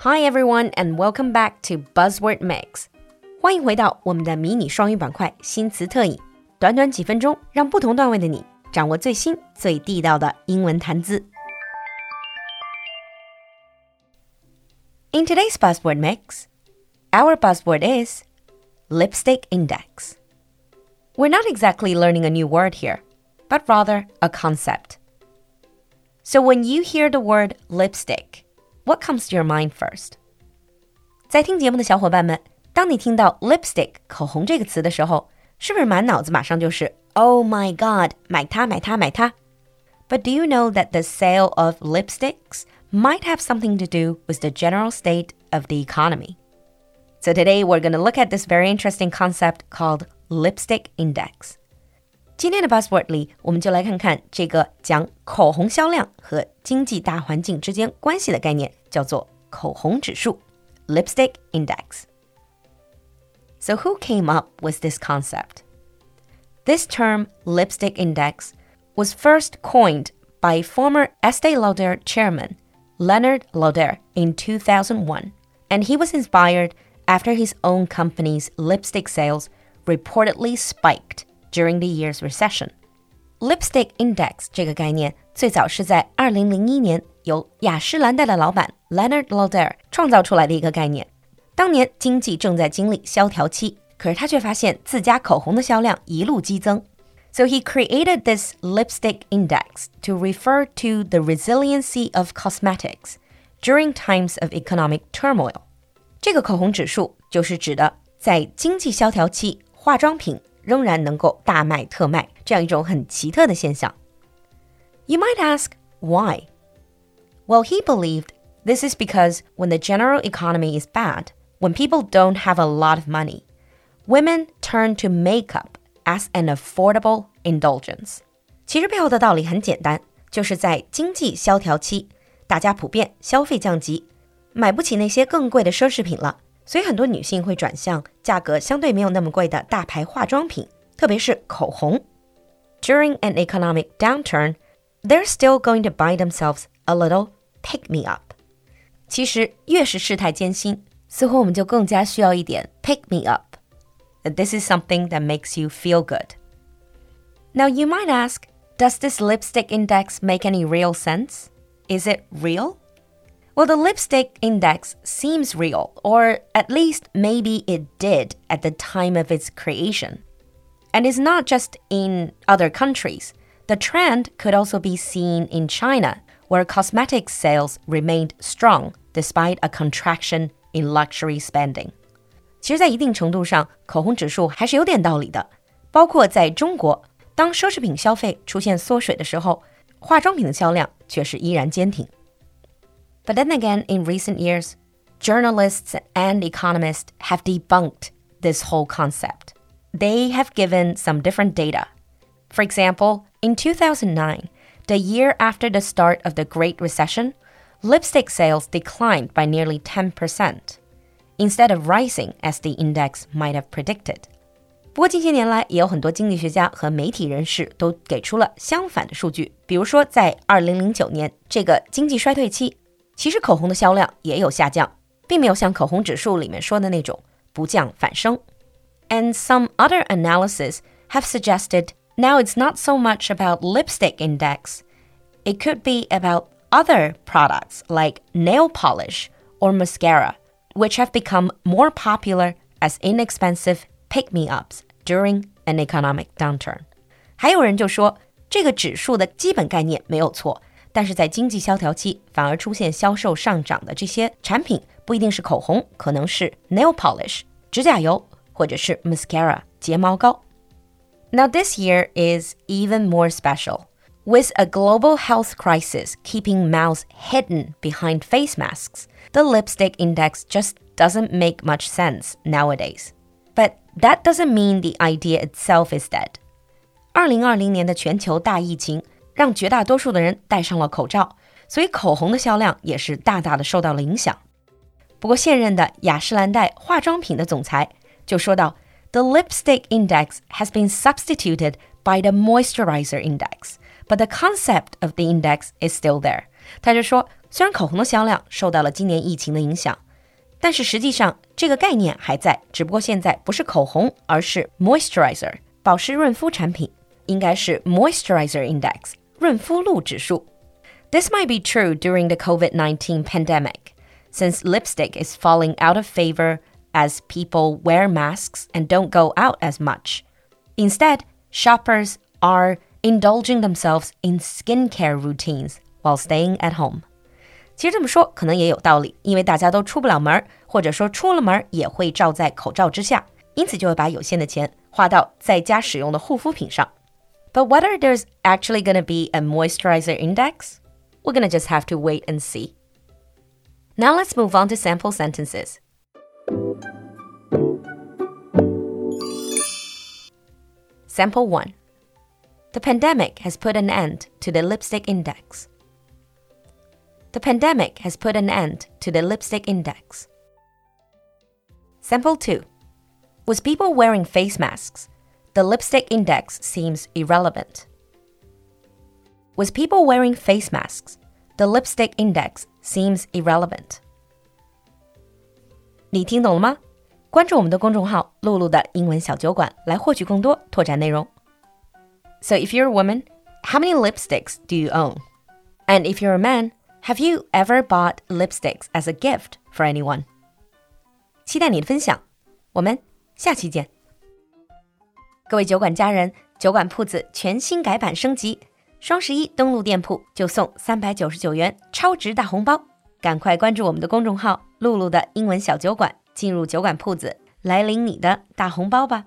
Hi everyone, and welcome back to Buzzword Mix. 欢迎回到我们的迷你双语板块新词特饮。短短几分钟，让不同段位的你掌握最新最地道的英文谈资。In today's buzzword mix, our buzzword is lipstick index. We're not exactly learning a new word here, but rather a concept. So when you hear the word lipstick, what comes to your mind first? 在听节目的小伙伴们，当你听到 lipstick 口红这个词的时候，是不是满脑子马上就是 Oh my God，买它买它买它？But do you know that the sale of lipsticks might have something to do with the general state of the economy? So today we're going to look at this very interesting concept called lipstick index. 今天的 buzzword 里，我们就来看看这个讲口红销量和经济大环境之间关系的概念，叫做口红指数 （lipstick index）。So who came up with this concept? This term, lipstick index, was first coined by former Estee Lauder chairman Leonard Lauder in 2001, and he was inspired after his own company's lipstick sales reportedly spiked during the year's recession. Lipstick index 这个概念最早是在2001年由雅诗兰黛的老板 Leonard Lauder 创造出来的一个概念。当年经济正在经历萧条期，可是他却发现自家口红的销量一路激增。So he created this lipstick index to refer to the resiliency of cosmetics during times of economic turmoil. 这个口红指数就是指的在经济萧条期，化妆品 仍然能够大卖特卖这样一种很奇特的现象。You might ask why? Well, he believed this is because when the general economy is bad, when people don't have a lot of money, women turn to makeup as an affordable indulgence. 其实背后的道理很简单，就是在经济萧条期，大家普遍消费降级，买不起那些更贵的奢侈品了， 所以很多女性会转向价格相对没有那么贵的大牌化妆品，特别是口红。During an economic downturn, they're still going to buy themselves a little pick me up. 其实越是事态艰辛，似乎我们就更加需要一点 pick me up. This is something that makes you feel good. Now you might ask, does this lipstick index make any real sense? Is it real? Well, the lipstick index seems real, or at least maybe it did at the time of its creation. And it's not just in other countries. The trend could also be seen in China, where cosmetics sales remained strong despite a contraction in luxury spending. 其实，在一定程度上，口红指数还是有点道理的。包括在中国，当奢侈品消费出现缩水的时候，化妆品的销量却是依然坚挺。 but then again, in recent years, journalists and economists have debunked this whole concept. They have given some different data. For example, in 2009, the year after the start of the Great Recession, lipstick sales declined by nearly 10%, instead of rising as the index might have predicted. 不过近些年来，也有很多经济学家和媒体人士都给出了相反的数据。比如说，在2009年这个经济衰退期， 其实口红的销量也有下降，并没有像口红指数里面说的那种不降反升。And some other analysis have suggested now it's not so much about lipstick index. It could be about other products like nail polish or mascara, which have become more popular as inexpensive pick-me-ups during an economic downturn. 还有人就说，这个指数的基本概念没有错， 但是在经济萧条期，反而出现销售上涨的这些产品，不一定是口红，可能是 nail polish 指甲油，或者是 mascara 睫毛膏。Now this year is even more special. With a global health crisis keeping mouths hidden behind face masks, the lipstick index just doesn't make much sense nowadays. But that doesn't mean the idea itself is dead. 二零二零年的全球大疫情 让绝大多数的人戴上了口罩，所以口红的销量也是大大的受到了影响。不过，现任的雅诗兰黛化妆品的总裁就说到：“The lipstick index has been substituted by the moisturizer index, but the concept of the index is still there。”他就说，虽然口红的销量受到了今年疫情的影响，但是实际上这个概念还在，只不过现在不是口红，而是 moisturizer 保湿润肤产品，应该是 moisturizer index 润肤露指数。This might be true during the COVID-19 pandemic, since lipstick is falling out of favor as people wear masks and don't go out as much. Instead, shoppers are indulging themselves in skincare routines while staying at home. 其实这么说可能也有道理，因为大家都出不了门，或者说出了门也会罩在口罩之下，因此就会把有限的钱花到在家使用的护肤品上。 But whether there's actually going to be a moisturizer index, we're going to just have to wait and see. Now let's move on to sample sentences. Sample 1. The pandemic has put an end to the lipstick index. The pandemic has put an end to the lipstick index. Sample 2. Was people wearing face masks, the lipstick index seems irrelevant. With people wearing face masks, the lipstick index seems irrelevant. 你听懂了吗？关注我们的公众号“露露的英文小酒馆”来获取更多拓展内容。So if you're a woman, how many lipsticks do you own? And if you're a man, have you ever bought lipsticks as a gift for anyone? 期待你的分享，我们下期见。 各位酒馆家人，酒馆铺子全新改版升级，双十一登录店铺就送三百九十九元超值大红包，赶快关注我们的公众号“露露的英文小酒馆”，进入酒馆铺子来领你的大红包吧。